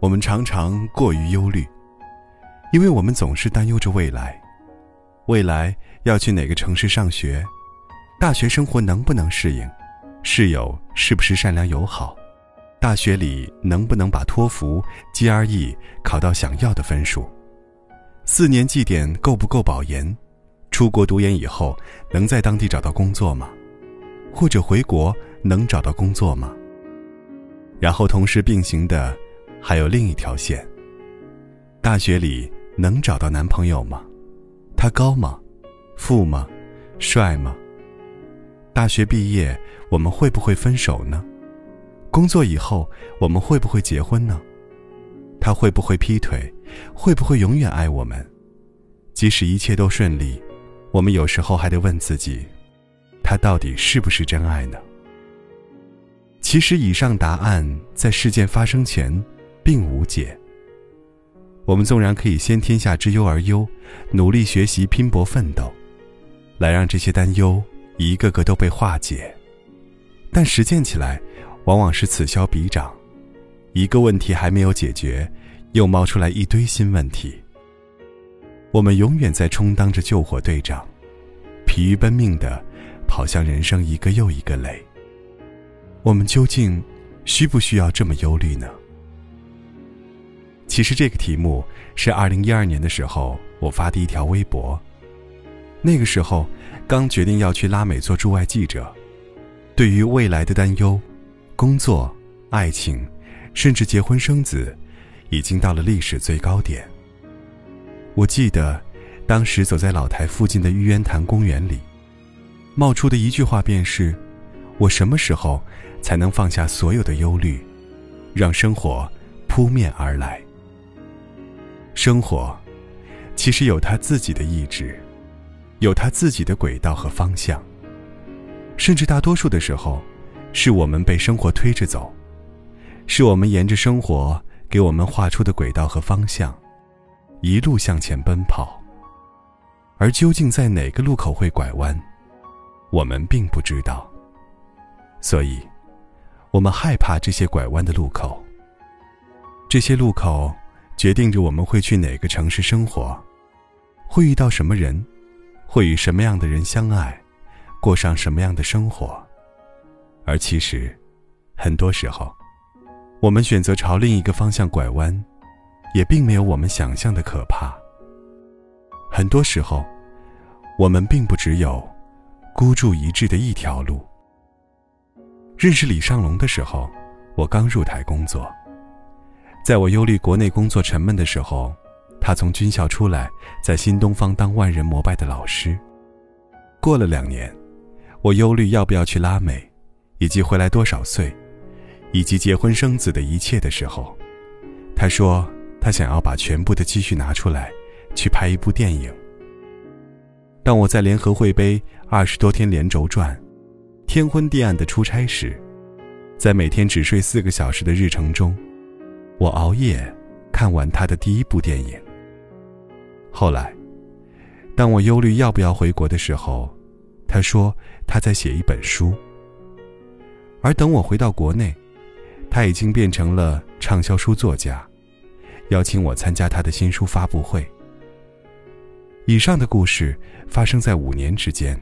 我们常常过于忧虑，因为我们总是担忧着未来：未来要去哪个城市上学，大学生活能不能适应，室友是不是善良友好，大学里能不能把托福、GRE 考到想要的分数，四年绩点够不够保研，出国读研以后能在当地找到工作吗？或者回国能找到工作吗？然后同时并行的。还有另一条线。大学里能找到男朋友吗？他高吗？富吗？帅吗？大学毕业我们会不会分手呢？工作以后我们会不会结婚呢？他会不会劈腿？会不会永远爱我们？即使一切都顺利，我们有时候还得问自己：他到底是不是真爱呢？其实以上答案在事件发生前。并无解。我们纵然可以先天下之忧而忧，努力学习、拼搏奋斗，来让这些担忧一个个都被化解，但实践起来，往往是此消彼长。一个问题还没有解决，又冒出来一堆新问题。我们永远在充当着救火队长，疲于奔命的跑向人生一个又一个雷。我们究竟需不需要这么忧虑呢？其实这个题目是二零一二年的时候我发的一条微博。那个时候刚决定要去拉美做驻外记者，对于未来的担忧、工作、爱情，甚至结婚生子，已经到了历史最高点。我记得，当时走在老台附近的玉渊潭公园里，冒出的一句话便是：“我什么时候才能放下所有的忧虑，让生活扑面而来？”生活，其实有他自己的意志，有他自己的轨道和方向。甚至大多数的时候，是我们被生活推着走，是我们沿着生活给我们画出的轨道和方向，一路向前奔跑。而究竟在哪个路口会拐弯，我们并不知道。所以，我们害怕这些拐弯的路口。这些路口。决定着我们会去哪个城市生活，会遇到什么人，会与什么样的人相爱，过上什么样的生活。而其实，很多时候，我们选择朝另一个方向拐弯，也并没有我们想象的可怕。很多时候，我们并不只有孤注一掷的一条路。认识李尚龙的时候，我刚入台工作。在我忧虑国内工作沉闷的时候，他从军校出来，在新东方当万人膜拜的老师。过了两年，我忧虑要不要去拉美，以及回来多少岁，以及结婚生子的一切的时候，他说他想要把全部的积蓄拿出来，去拍一部电影。当我在联合会杯二十多天连轴转，天昏地暗的出差时，在每天只睡四个小时的日程中。我熬夜看完他的第一部电影。后来，当我忧虑要不要回国的时候，他说他在写一本书。而等我回到国内，他已经变成了畅销书作家，邀请我参加他的新书发布会。以上的故事发生在五年之间，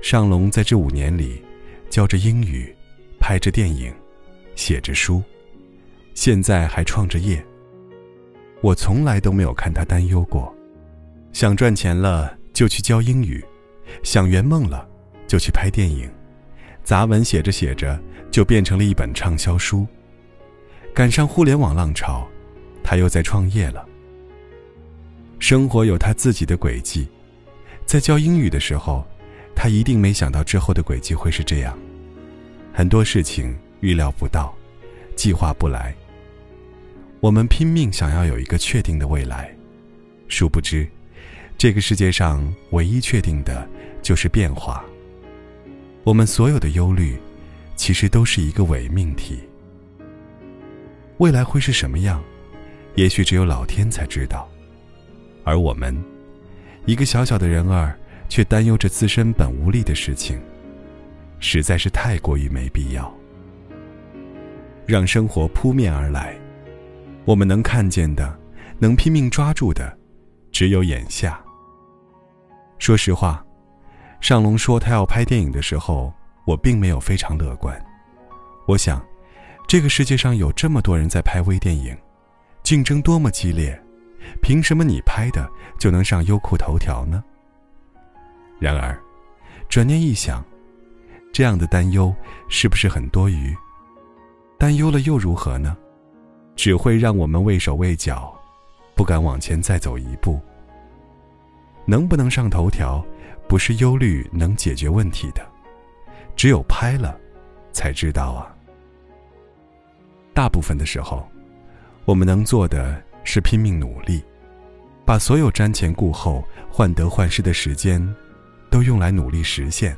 尚龙在这五年里，教着英语，拍着电影，写着书。现在还创着业。我从来都没有看他担忧过，想赚钱了就去教英语，想圆梦了就去拍电影，杂文写着写着就变成了一本畅销书。赶上互联网浪潮，他又在创业了。生活有他自己的轨迹，在教英语的时候，他一定没想到之后的轨迹会是这样。很多事情预料不到，计划不来。我们拼命想要有一个确定的未来，殊不知，这个世界上唯一确定的就是变化。我们所有的忧虑，其实都是一个伪命题。未来会是什么样，也许只有老天才知道。而我们，一个小小的人儿，却担忧着自身本无力的事情。实在是太过于没必要。让生活扑面而来，我们能看见的，能拼命抓住的，只有眼下。说实话，尚龙说他要拍电影的时候，我并没有非常乐观。我想，这个世界上有这么多人在拍微电影，竞争多么激烈，凭什么你拍的就能上优酷头条呢？然而，转念一想，这样的担忧是不是很多余？担忧了又如何呢？只会让我们畏手畏脚，不敢往前再走一步。能不能上头条，不是忧虑能解决问题的，只有拍了，才知道啊。大部分的时候，我们能做的是拼命努力，把所有瞻前顾后、患得患失的时间，都用来努力实现，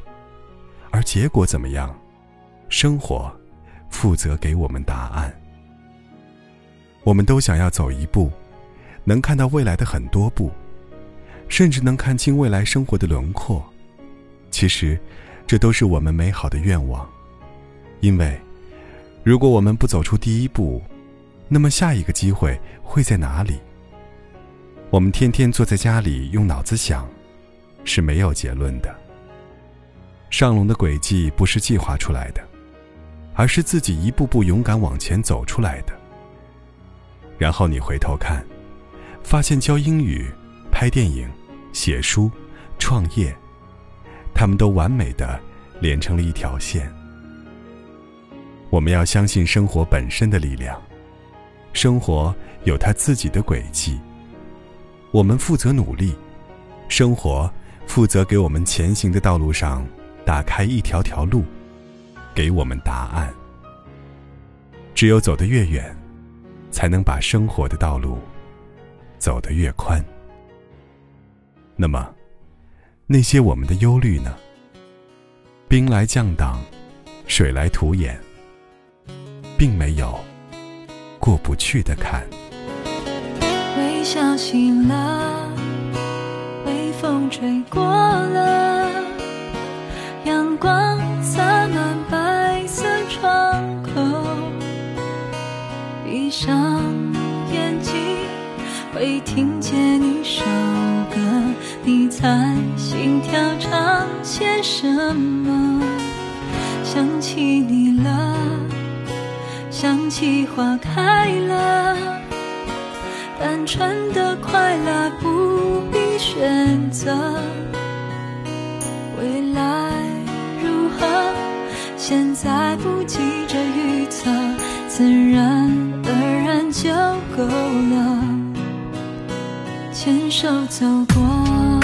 而结果怎么样，生活负责给我们答案。我们都想要走一步，能看到未来的很多步。甚至能看清未来生活的轮廓，其实，这都是我们美好的愿望。因为，如果我们不走出第一步，那么下一个机会会在哪里？我们天天坐在家里用脑子想，是没有结论的。上龙的轨迹不是计划出来的，而是自己一步步勇敢往前走出来的。然后你回头看，发现教英语、拍电影。写书、创业，他们都完美的连成了一条线。我们要相信生活本身的力量，生活有它自己的轨迹。我们负责努力，生活负责给我们前行的道路上打开一条条路，给我们答案。只有走得越远，才能把生活的道路走得越宽。那么，那些我们的忧虑呢？兵来将挡，水来土掩，并没有过不去的坎。微笑醒了，微风吹过了，阳光洒满白色窗口，闭上眼睛会听见一首歌。你猜心跳唱些什么？想起你了，想起花开了，单纯的快乐不必选择。未来如何？现在不急着预测，自然而然就够了。牵手走过。